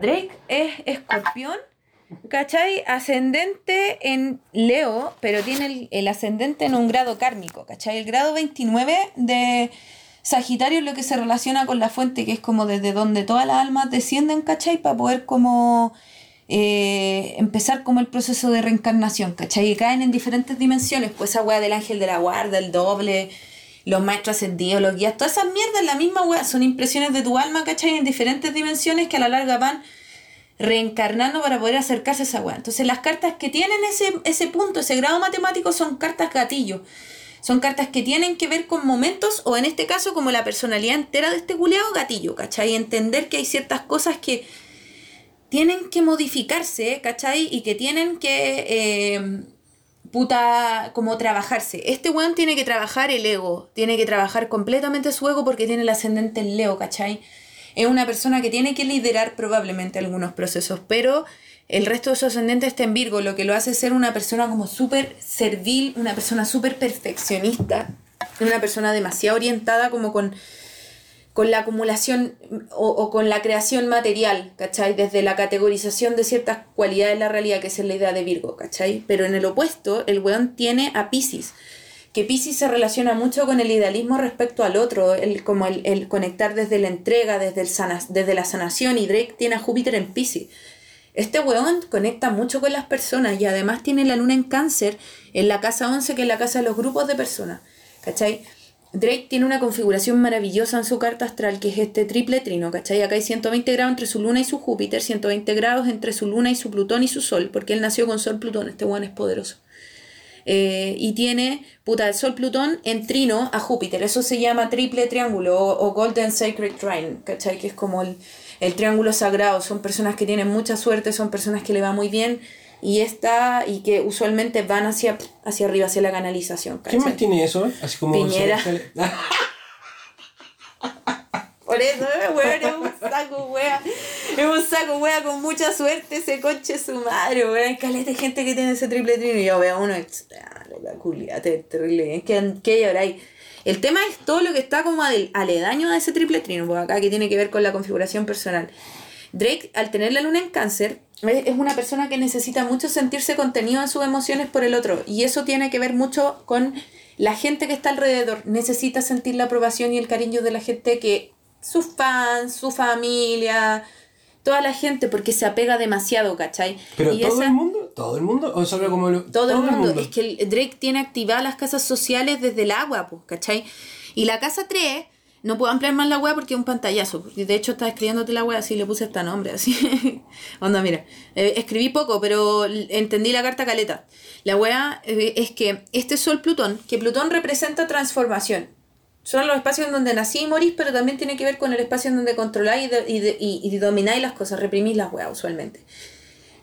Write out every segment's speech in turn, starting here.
Drake es escorpión, ¿cachai? Ascendente en Leo, pero tiene el, ascendente en un grado kármico, ¿cachai? El grado 29 de Sagitario es lo que se relaciona con la fuente, que es como desde donde todas las almas descienden, ¿cachai? Para poder como eh, empezar como el proceso de reencarnación, ¿cachai? Y caen en diferentes dimensiones, pues esa weá del ángel de la guarda, el doble, los maestros ascendidos, los guías, todas esas mierdas, la misma weá, son impresiones de tu alma, ¿cachai? En diferentes dimensiones que a la larga van reencarnando para poder acercarse a esa weá. Entonces las cartas que tienen ese, ese punto, ese grado matemático, son cartas gatillo. Son cartas que tienen que ver con momentos, o en este caso como la personalidad entera de este culeado gatillo, ¿cachai? Entender que hay ciertas cosas que tienen que modificarse, ¿cachai? Y que tienen que, eh, puta, como trabajarse. Este weón tiene que trabajar el ego, tiene que trabajar completamente su ego porque tiene el ascendente en Leo, ¿cachai? Es una persona que tiene que liderar probablemente algunos procesos, pero el resto de su ascendente está en Virgo, lo que lo hace ser una persona como súper servil, una persona súper perfeccionista, una persona demasiado orientada como con con la acumulación o, con la creación material, ¿cachai? Desde la categorización de ciertas cualidades de la realidad, que es la idea de Virgo, ¿cachai? Pero en el opuesto, el weón tiene a Pisces, que Pisces se relaciona mucho con el idealismo respecto al otro, el, como el, conectar desde la entrega, desde, el desde la sanación, y Drake tiene a Júpiter en Pisces. Este weón conecta mucho con las personas y además tiene la luna en cáncer en la casa 11, que es la casa de los grupos de personas, ¿cachai? Drake tiene una configuración maravillosa en su carta astral, que es este triple trino, ¿cachai? Acá hay 120 grados entre su luna y su Júpiter, 120 grados entre su luna y su Plutón y su Sol, porque él nació con Sol Plutón, este one es poderoso. Eh, y tiene, puta, el Sol Plutón en trino a Júpiter, eso se llama triple triángulo o, Golden Sacred Trine, ¿cachai? Que es como el, el triángulo sagrado, son personas que tienen mucha suerte, son personas que le va muy bien y esta y que usualmente van hacia, hacia arriba, hacia la canalización. ¿Qué más tiene eso? Así como Piñera. Por eso, weón, es un saco wea. Es un saco wea con mucha suerte ese coche su madre, weón. Caleta de gente que tiene ese triple trino. Y yo veo uno ah, la culia, terrible. Es que, que lloráis. El tema es todo lo que está como aledaño a ese triple trino, porque acá que tiene que ver con la configuración personal. Drake, al tener la luna en cáncer, es una persona que necesita mucho sentirse contenido en sus emociones por el otro. Y eso tiene que ver mucho con la gente que está alrededor. Necesita sentir la aprobación y el cariño de la gente que sus fans, su familia, toda la gente, porque se apega demasiado, ¿cachai? Pero todo el mundo, todo el mundo, o solo como todo, el mundo. Es que Drake tiene activadas las casas sociales desde el agua, pues, ¿cachai? Y la casa 3 no puedo ampliar más la web porque es un pantallazo. De hecho, estaba escribiéndote la web así, le puse este nombre, así. Onda, mira. Eh, escribí poco, pero entendí la carta caleta. La web eh, es que este Sol Plutón, que Plutón representa transformación. Son los espacios en donde nací y morís, pero también tiene que ver con el espacio en donde controláis y, y, y, domináis las cosas, reprimís las weas usualmente.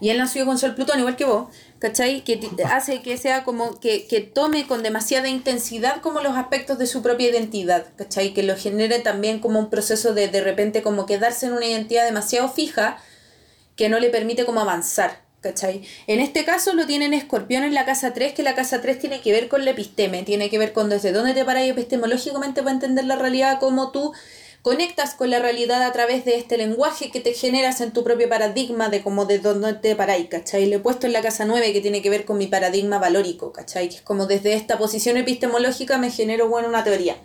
Y él nació con Sol Plutón, igual que vos. ¿cachai? Que hace que sea como que, que, tome con demasiada intensidad como los aspectos de su propia identidad, ¿cachai? Que lo genere también como un proceso de de repente como quedarse en una identidad demasiado fija que no le permite como avanzar, ¿cachai? En este caso lo tienen escorpión en la casa 3, que la casa 3 tiene que ver con la episteme, tiene que ver con desde dónde te paras epistemológicamente para entender la realidad, como tú conectas con la realidad a través de este lenguaje que te generas en tu propio paradigma de como de dónde te paráis, ¿cachai? Le he puesto en la casa 9 que tiene que ver con mi paradigma valórico, ¿cachai? Que es como desde esta posición epistemológica me genero, bueno, una teoría.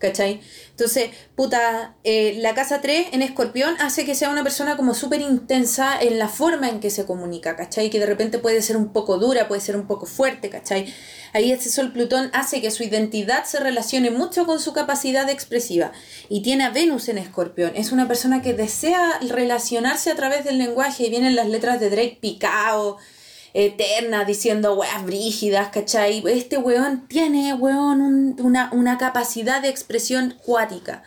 ¿Cachai? Entonces, puta, eh, la casa 3 en escorpión hace que sea una persona como súper intensa en la forma en que se comunica, ¿cachai? Que de repente puede ser un poco dura, puede ser un poco fuerte, ¿cachai? Ahí ese sol Plutón hace que su identidad se relacione mucho con su capacidad expresiva. Y tiene a Venus en escorpión. Es una persona que desea relacionarse a través del lenguaje y vienen las letras de Drake Picao eterna diciendo weas brígidas, ¿cachai? Este weón tiene, weón, una, capacidad de expresión cuática.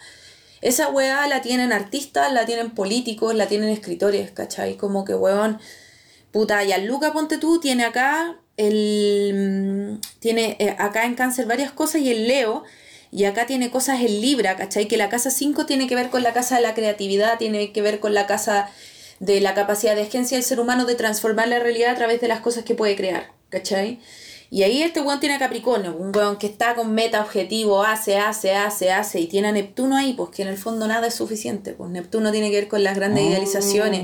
Esa wea la tienen artistas, la tienen políticos, la tienen escritores, ¿cachai? Como que, weón, puta, y Luca, ponte tú, tiene acá el... tiene eh, acá en cáncer varias cosas y el Leo... Y acá tiene cosas en Libra, ¿cachai? Que la casa 5 tiene que ver con la casa de la creatividad, tiene que ver con la casa de la capacidad de agencia del ser humano de transformar la realidad a través de las cosas que puede crear, ¿cachai? Y ahí este weón tiene a Capricornio, un weón que está con meta, objetivo, hace, hace, hace, hace, y tiene a Neptuno ahí, pues que en el fondo nada es suficiente. Pues Neptuno tiene que ver con las grandes Oh. idealizaciones.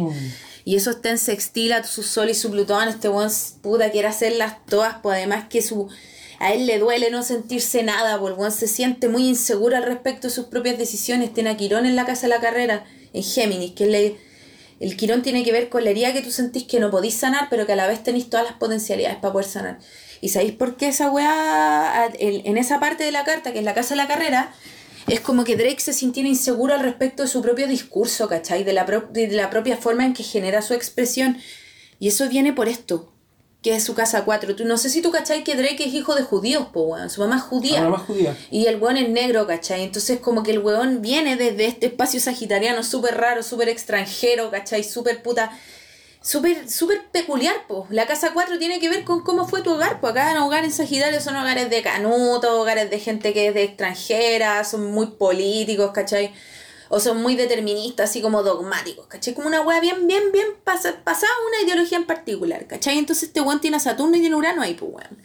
Y eso está en sextila, su sol y su Plutón. Este weón, puta, quiere hacerlas todas, pues además que su. A él le duele no sentirse nada, pues el weón se siente muy inseguro al respecto de sus propias decisiones. Tiene a Quirón en la casa de la carrera, en Géminis, que es la- el Quirón tiene que ver con la herida que tú sentís que no podís sanar, pero que a la vez tenéis todas las potencialidades para poder sanar. ¿Y sabéis por qué esa weá, en esa parte de la carta, que es la casa de la carrera, es como que Drake se sintiera inseguro al respecto de su propio discurso, ¿cachai? De la, de la propia forma en que genera su expresión. Y eso viene por esto, que es su casa 4. Tú, no sé si tú, ¿cachai? Que Drake es hijo de judíos, po, weón. Su mamá es judía. Y el weón es negro, ¿cachai? Entonces como que el weón viene desde este espacio sagitariano súper raro, súper extranjero, ¿cachai? Súper puta... Súper, súper peculiar, po. La casa 4 tiene que ver con cómo fue tu hogar, pues acá en hogar en Sagitario son hogares de canuto, hogares de gente que es de extranjera, son muy políticos, ¿cachai? O son muy deterministas, así como dogmáticos, ¿cachai? Como una wea bien, bien, bien pasa, pasada una ideología en particular, ¿cachai? Entonces este weón tiene a Saturno y tiene Urano ahí, pues weón.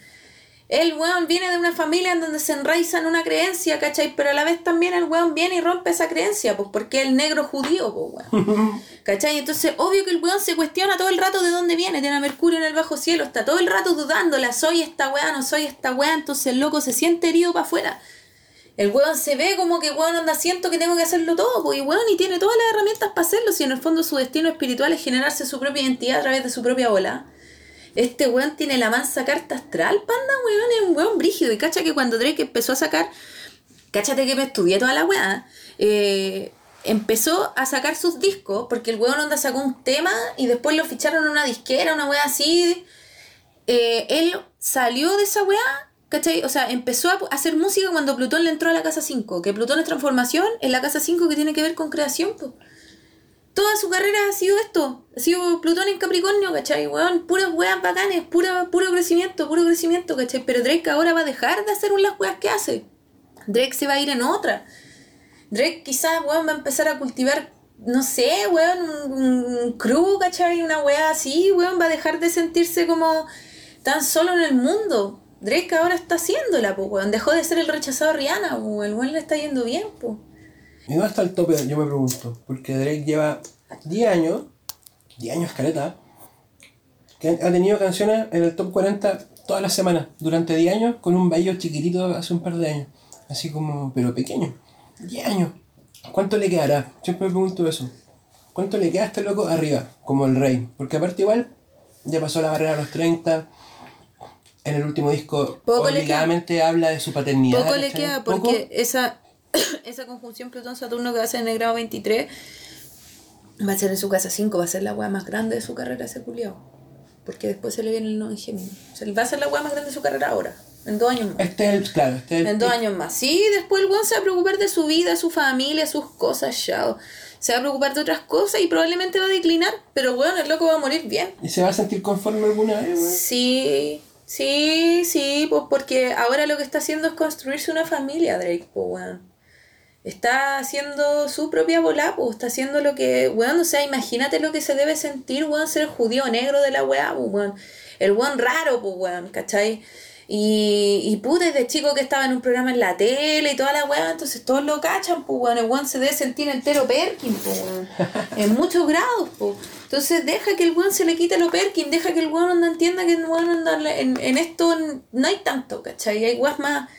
El weón viene de una familia en donde se enraiza en una creencia, ¿cachai? Pero a la vez también el weón viene y rompe esa creencia, pues porque es el negro judío, pues weón. ¿Cachai? Entonces, obvio que el weón se cuestiona todo el rato de dónde viene, tiene a Mercurio en el bajo cielo, está todo el rato dudándola, soy esta weá, no soy esta weá, entonces el loco se siente herido para afuera. El weón se ve como que weón anda, siento que tengo que hacerlo todo, pues y weón, y tiene todas las herramientas para hacerlo, si en el fondo su destino espiritual es generarse su propia identidad a través de su propia bola. Este weón tiene la mansa carta astral, panda, weón, es un weón brígido. Y cacha que cuando Drake empezó a sacar, cáchate que me estudié toda la weá, eh, empezó a sacar sus discos, porque el weón onda sacó un tema y después lo ficharon en una disquera, una weá así. Eh, él salió de esa weá, ¿cachai? O sea, empezó a hacer música cuando Plutón le entró a la casa 5, que Plutón es transformación, en la casa 5 que tiene que ver con creación, pues. Toda su carrera ha sido esto. Ha sido Plutón en Capricornio, ¿cachai? Weón, puras weas bacanes, pura, puro crecimiento, puro crecimiento, ¿cachai? Pero Drake ahora va a dejar de hacer las weas que hace. Drake se va a ir en otra. Drake quizás, weón, va a empezar a cultivar, no sé, weón, un, un crew, ¿cachai? Una wea así, weón, va a dejar de sentirse como tan solo en el mundo. Drake ahora está haciéndola, pues, weón. Dejó de ser el rechazado de Rihanna, pues, el weón le está yendo bien, pues. ¿Y dónde está el tope? Yo me pregunto. Porque Drake lleva 10 años, 10 años caleta, que ha tenido canciones en el top 40 todas las semanas, durante 10 años, con un baile chiquitito hace un par de años. Así como, pero pequeño. 10 años. ¿Cuánto le quedará? Siempre me pregunto eso. ¿Cuánto le queda a este loco arriba, como el rey? Porque aparte igual, ya pasó la barrera a los 30. En el último disco, Poco obligadamente habla de su paternidad. Poco le queda Poco. porque esa, esa conjunción Plutón-Saturno que va a ser en el grado 23 va a ser en su casa 5, va a ser la weá más grande de su carrera ese culiao. Porque después se le viene el no en Géminis. O sea, va a ser la weá más grande de su carrera ahora, en dos años más. Este es el, claro, este es el En dos años más. Sí, después el weón se va a preocupar de su vida, su familia, sus cosas, chao. Se va a preocupar de otras cosas y probablemente va a declinar, pero weón, el loco va a morir bien. ¿Y se va a sentir conforme alguna vez, weón? Sí, sí, sí, pues porque ahora lo que está haciendo es construirse una familia, Drake, pues, weón. Está haciendo su propia bola, pues, está haciendo lo que, weón, o sea, imagínate lo que se debe sentir, weón, ser el judío negro de la weá, pues, weón. El weón raro, pues, weón, ¿cachai? Y, y puta, desde chico que estaba en un programa en la tele y toda la weá, entonces todos lo cachan, pues, weón. El weón se debe sentir entero Perkin, pues, weón. En muchos grados, pues. Entonces deja que el weón se le quite lo Perkin, deja que el weón no entienda que el weón anda en, en esto no hay tanto, ¿cachai? Hay weas más.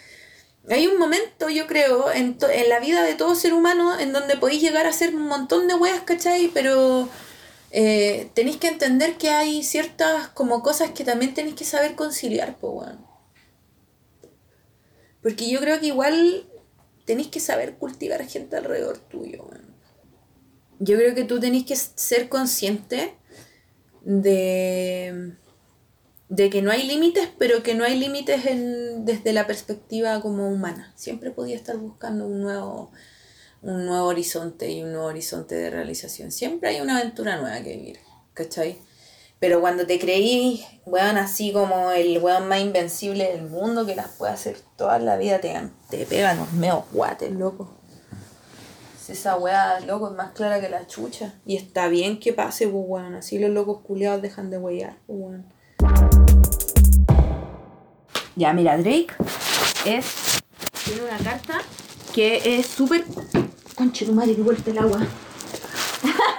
Hay un momento, yo creo, en, to- en la vida de todo ser humano en donde podéis llegar a hacer un montón de weas, ¿cachai? Pero eh, tenéis que entender que hay ciertas como cosas que también tenéis que saber conciliar, pues. Porque yo creo que igual tenéis que saber cultivar gente alrededor tuyo. Yo creo que tú tenés que ser consciente de, de que no hay límites, pero que no hay límites desde la perspectiva como humana. Siempre podía estar buscando un nuevo, un nuevo horizonte y un nuevo horizonte de realización. Siempre hay una aventura nueva que vivir, ¿cachai? Pero cuando te creí, weón, así como el weón más invencible del mundo que las puede hacer toda la vida, te, te pegan los meos guates, loco. Esa weá, loco, es más clara que la chucha. Y está bien que pase, pues, weón. Así los locos culiados dejan de huear, pues, weón. Ya, mira, Drake es. Tiene una carta que es súper. Conche tu madre, que vuelta el agua.